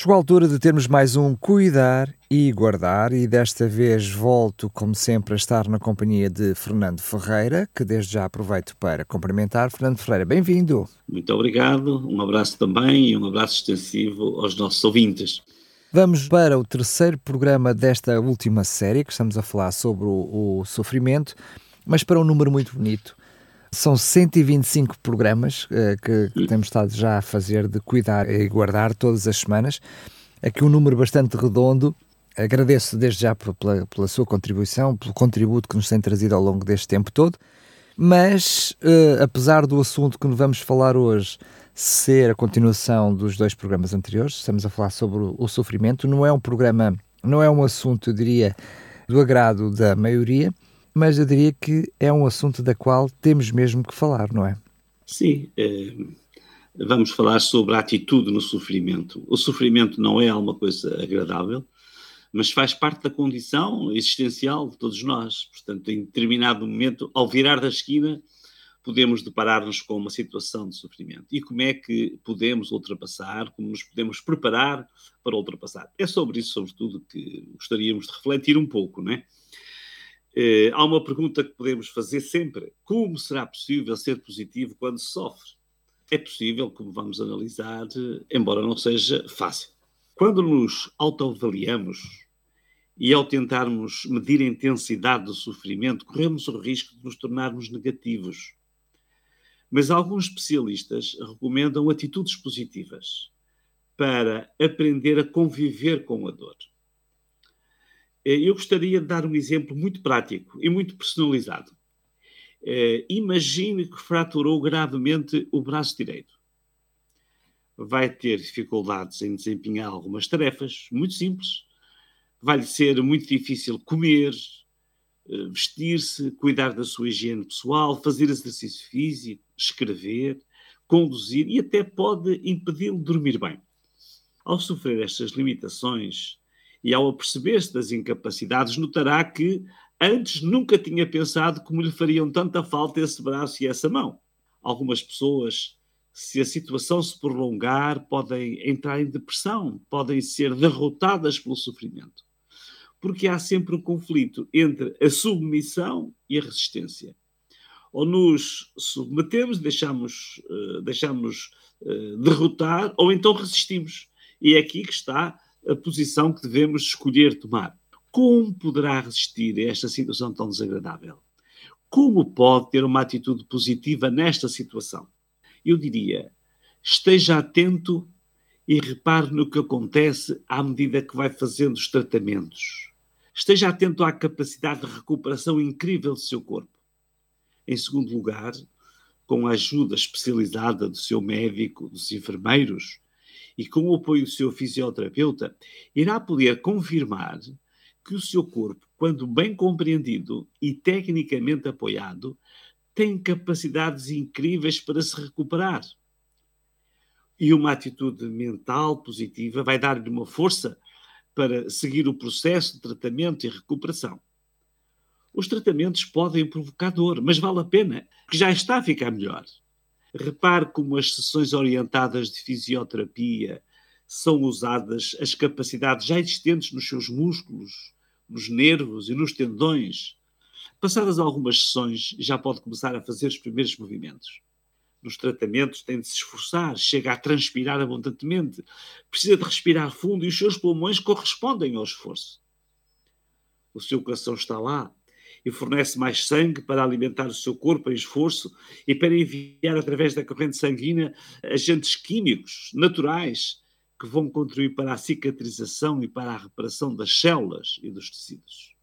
Chegou a altura de termos mais um Cuidar e Guardar, e desta vez volto, como sempre, a estar na companhia de Fernando Ferreira, que desde já aproveito para cumprimentar. Fernando Ferreira, bem-vindo. Muito obrigado, um abraço também e um abraço extensivo aos nossos ouvintes. Vamos para o terceiro programa desta última série, que estamos a falar sobre o, o sofrimento, mas para um número muito bonito. São 125 programas uh, que, que, temos estado já a fazer de cuidar e guardar todas as semanas. Aqui um número bastante redondo. Agradeço desde já pela, pela sua contribuição, pelo contributo que nos tem trazido ao longo deste tempo todo. Mas, uh, apesar do assunto que vamos falar hoje ser a continuação dos dois programas anteriores, estamos a falar sobre o, o sofrimento, não é um programa, não é um assunto, eu diria, do agrado da maioria, mas eu diria que é um assunto da qual temos mesmo que falar, não é? Sim, é, vamos falar sobre a atitude no sofrimento. O sofrimento não é alguma coisa agradável, mas faz parte da condição existencial de todos nós. Portanto, em determinado momento, ao virar da esquina, podemos deparar-nos com uma situação de sofrimento. E como é que podemos ultrapassar, como nos podemos preparar para ultrapassar? É sobre isso, sobretudo, que gostaríamos de refletir um pouco, não é? Eh, há uma pergunta que podemos fazer sempre: como será possível ser positivo quando se sofre? É possível, como vamos analisar, embora não seja fácil. Quando nos autoavaliamos e ao tentarmos medir a intensidade do sofrimento, corremos o risco de nos tornarmos negativos. Mas alguns especialistas recomendam atitudes positivas para aprender a conviver com a dor. Eh, eu gostaria de dar um exemplo muito prático e muito personalizado. Eh, imagine que fraturou gravemente o braço direito. Vai ter dificuldades em desempenhar algumas tarefas muito simples. Vai-lhe ser muito difícil comer, eh, vestir-se, cuidar da sua higiene pessoal, fazer exercício físico, escrever, conduzir e até pode impedi-lo dormir bem. Ao sofrer estas limitações, e ao aperceber-se das incapacidades, notará que antes nunca tinha pensado como lhe fariam tanta falta esse braço e essa mão. Algumas pessoas, se a situação se prolongar, podem entrar em depressão, podem ser derrotadas pelo sofrimento. Porque há sempre um conflito entre a submissão e a resistência. Ou nos submetemos, deixamos, uh, deixamos uh, derrotar, ou então resistimos. E é aqui que está a posição que devemos escolher tomar. Como poderá resistir a esta situação tão desagradável? Como pode ter uma atitude positiva nesta situação? Eu diria, esteja atento e repare no que acontece à medida que vai fazendo os tratamentos. Esteja atento à capacidade de recuperação incrível do seu corpo. Em segundo lugar, com a ajuda especializada do seu médico, dos enfermeiros, e com o apoio do seu fisioterapeuta, irá poder confirmar que o seu corpo, quando bem compreendido e tecnicamente apoiado, tem capacidades incríveis para se recuperar. E uma atitude mental positiva vai dar-lhe uma força para seguir o processo de tratamento e recuperação. Os tratamentos podem provocar dor, mas vale a pena, que já está a ficar melhor. Repare como as sessões orientadas de fisioterapia são usadas as capacidades já existentes nos seus músculos, nos nervos e nos tendões. Passadas algumas sessões, já pode começar a fazer os primeiros movimentos. Nos tratamentos tem de se esforçar, chega a transpirar abundantemente, precisa de respirar fundo e os seus pulmões correspondem ao esforço. O seu coração está lá, e fornece mais sangue para alimentar o seu corpo em esforço e para enviar através da corrente sanguínea agentes químicos naturais que vão contribuir para a cicatrização e para a reparação das células e dos tecidos.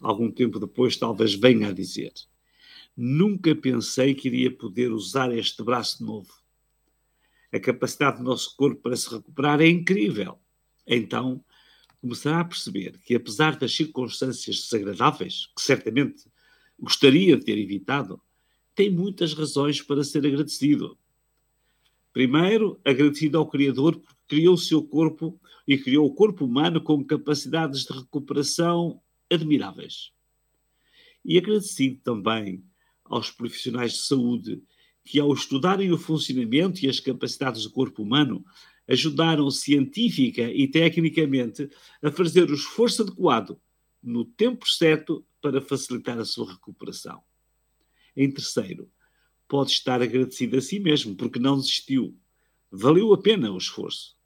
Algum tempo depois, talvez venha a dizer: Nunca pensei que iria poder usar este braço novo. A capacidade do nosso corpo para se recuperar é incrível. Então, começará a perceber que, apesar das circunstâncias desagradáveis, que certamente gostaria de ter evitado, tem muitas razões para ser agradecido. Primeiro, agradecido ao Criador porque criou o seu corpo e criou o corpo humano com capacidades de recuperação admiráveis. E agradecido também aos profissionais de saúde que, ao estudarem o funcionamento e as capacidades do corpo humano, ajudaram científica e tecnicamente a fazer o esforço adequado no tempo certo para facilitar a sua recuperação. Em terceiro, pode estar agradecido a si mesmo porque não desistiu. Valeu a pena o esforço.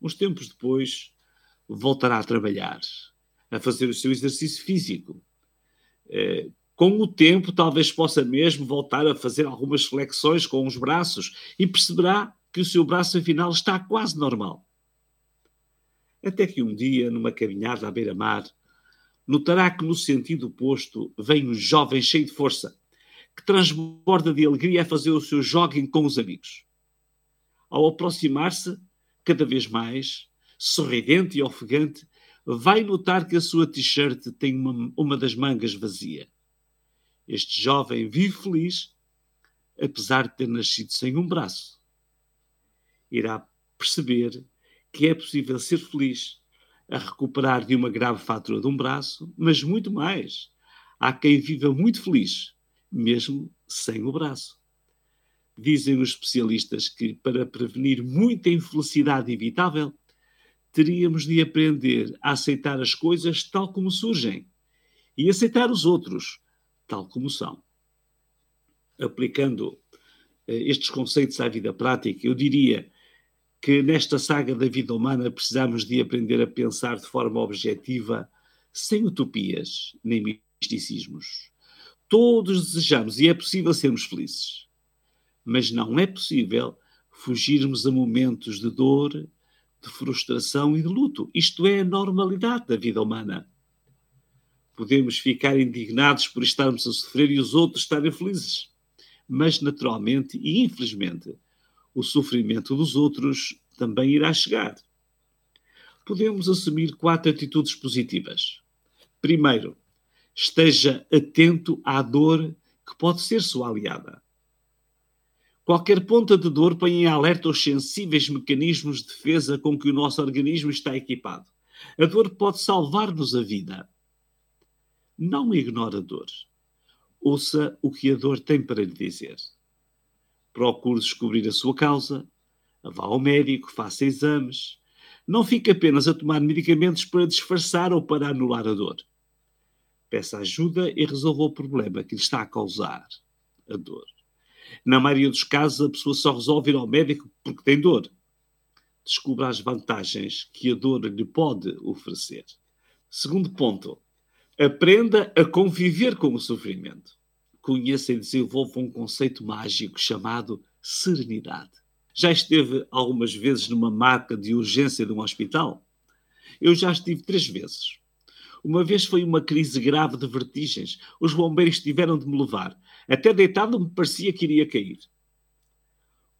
Uns tempos depois, voltará a trabalhar, a fazer o seu exercício físico. Eh, com o tempo, talvez possa mesmo voltar a fazer algumas flexões com os braços e perceberá que o seu braço afinal está quase normal. Até que um dia, numa caminhada à beira-mar, notará que no sentido oposto vem um jovem cheio de força, que transborda de alegria a fazer o seu jogging com os amigos. Ao aproximar-se, cada vez mais, sorridente e ofegante, vai notar que a sua t-shirt tem uma, uma das mangas vazia. Este jovem vive feliz, apesar de ter nascido sem um braço. Irá perceber que é possível ser feliz a recuperar de uma grave fatura de um braço, mas muito mais. Há quem viva muito feliz, mesmo sem o braço. Dizem os especialistas que, para prevenir muita infelicidade evitável, teríamos de aprender a aceitar as coisas tal como surgem e aceitar os outros tal como são. Aplicando eh, estes conceitos à vida prática, eu diria que nesta saga da vida humana precisamos de aprender a pensar de forma objetiva, sem utopias nem misticismos. Todos desejamos e é possível sermos felizes, mas não é possível fugirmos a momentos de dor, de frustração e de luto. Isto é a normalidade da vida humana. Podemos ficar indignados por estarmos a sofrer e os outros estarem felizes. Mas, naturalmente e infelizmente, o sofrimento dos outros também irá chegar. Podemos assumir quatro atitudes positivas. Primeiro, esteja atento à dor que pode ser sua aliada. Qualquer ponta de dor põe em alerta os sensíveis mecanismos de defesa com que o nosso organismo está equipado. A dor pode salvar-nos a vida. Não ignore a dor. Ouça o que a dor tem para lhe dizer. Procure descobrir a sua causa, vá ao médico, faça exames. Não fique apenas a tomar medicamentos para disfarçar ou para anular a dor. Peça ajuda e resolva o problema que lhe está a causar a dor. Na maioria dos casos, a pessoa só resolve ir ao médico porque tem dor. Descubra as vantagens que a dor lhe pode oferecer. Segundo ponto, Aprenda a conviver com o sofrimento. Conheça e desenvolva um conceito mágico chamado serenidade. Já esteve algumas vezes numa marca de urgência de um hospital? Eu já estive três vezes. Uma vez foi uma crise grave de vertigens. Os bombeiros tiveram de me levar. Até deitado me parecia que iria cair.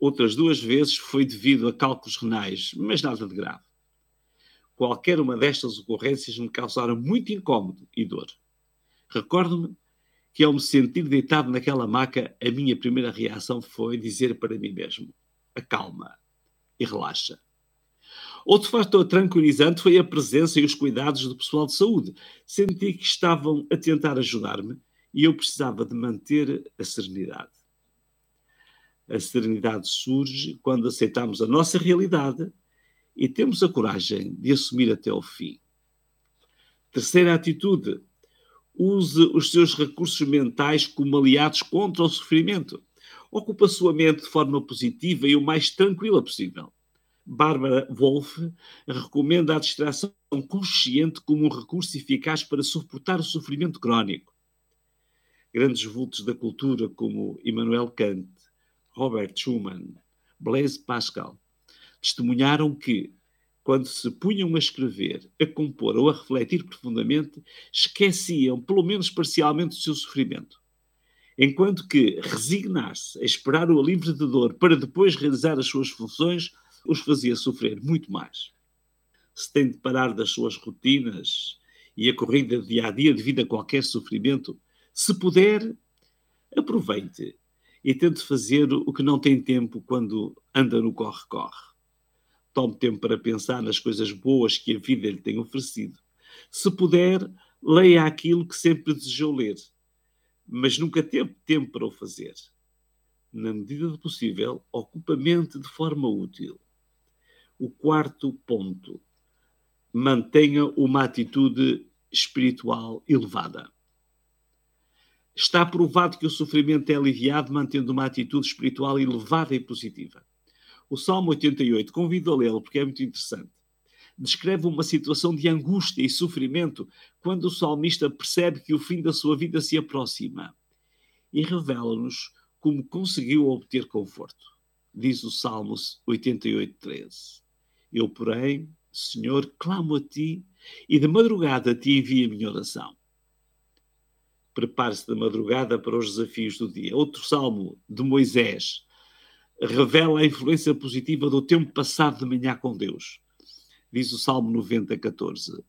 Outras duas vezes foi devido a cálculos renais, mas nada de grave. Qualquer uma destas ocorrências me causaram muito incômodo e dor. Recordo-me que, ao me sentir deitado naquela maca, a minha primeira reação foi dizer para mim mesmo: acalma e relaxa. Outro fator tranquilizante foi a presença e os cuidados do pessoal de saúde. Senti que estavam a tentar ajudar-me e eu precisava de manter a serenidade. A serenidade surge quando aceitamos a nossa realidade e temos a coragem de assumir até o fim. Terceira atitude: use os seus recursos mentais como aliados contra o sofrimento. Ocupe a sua mente de forma positiva e o mais tranquila possível. Bárbara Wolff recomenda a distração consciente como um recurso eficaz para suportar o sofrimento crónico. Grandes vultos da cultura como Immanuel Kant, Robert Schumann, Blaise Pascal testemunharam que, quando se punham a escrever, a compor ou a refletir profundamente, esqueciam, pelo menos parcialmente, o seu sofrimento. Enquanto que resignar-se a esperar o alívio de dor para depois realizar as suas funções os fazia sofrer muito mais. Se tem de parar das suas rotinas e a corrida dia a dia devido a qualquer sofrimento, se puder, aproveite e tente fazer o que não tem tempo quando anda no corre-corre. Tome tempo para pensar nas coisas boas que a vida lhe tem oferecido. Se puder, leia aquilo que sempre desejou ler, mas nunca teve tempo para o fazer. Na medida do possível, ocupa a mente de forma útil. O quarto ponto: mantenha uma atitude espiritual elevada. Está provado que o sofrimento é aliviado mantendo uma atitude espiritual elevada e positiva. O Salmo 88, convido a lê-lo porque é muito interessante. Descreve uma situação de angústia e sofrimento quando o salmista percebe que o fim da sua vida se aproxima e revela-nos como conseguiu obter conforto. Diz o Salmo 88, 13. Eu, porém, Senhor, clamo a ti e de madrugada te envio a minha oração. Prepare-se de madrugada para os desafios do dia. Outro salmo de Moisés revela a influência positiva do tempo passado de manhã com Deus. Diz o Salmo 90, 14: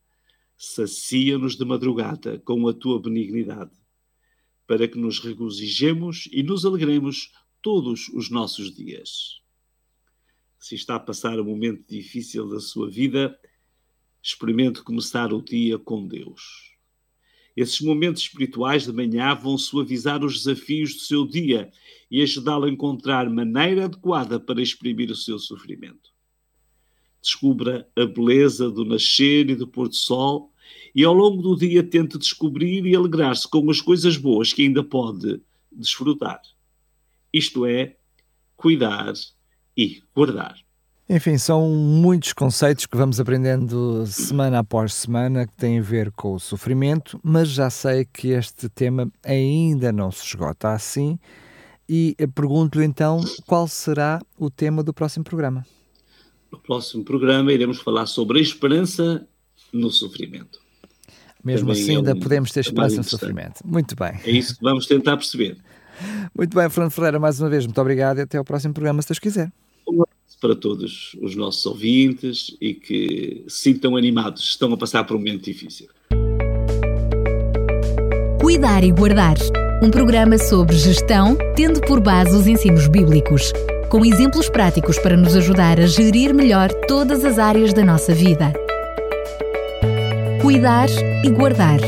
Sacia-nos de madrugada com a tua benignidade, para que nos regozijemos e nos alegremos todos os nossos dias. Se está a passar um momento difícil da sua vida, experimente começar o dia com Deus. Esses momentos espirituais de manhã vão suavizar os desafios do seu dia e ajudá-lo a encontrar maneira adequada para exprimir o seu sofrimento. Descubra a beleza do nascer e do pôr do sol e ao longo do dia tente descobrir e alegrar-se com as coisas boas que ainda pode desfrutar. Isto é, cuidar e guardar. Enfim, são muitos conceitos que vamos aprendendo semana após semana que têm a ver com o sofrimento, mas já sei que este tema ainda não se esgota assim. E pergunto então qual será o tema do próximo programa. No próximo programa iremos falar sobre a esperança no sofrimento. Mesmo Também assim, é ainda um podemos ter esperança no sofrimento. Muito bem. É isso que vamos tentar perceber. Muito bem, Fernando Ferreira, mais uma vez, muito obrigado e até ao próximo programa, se Deus quiser para todos os nossos ouvintes e que se sintam animados, estão a passar por um momento difícil. Cuidar e Guardar um programa sobre gestão, tendo por base os ensinos bíblicos, com exemplos práticos para nos ajudar a gerir melhor todas as áreas da nossa vida. Cuidar e Guardar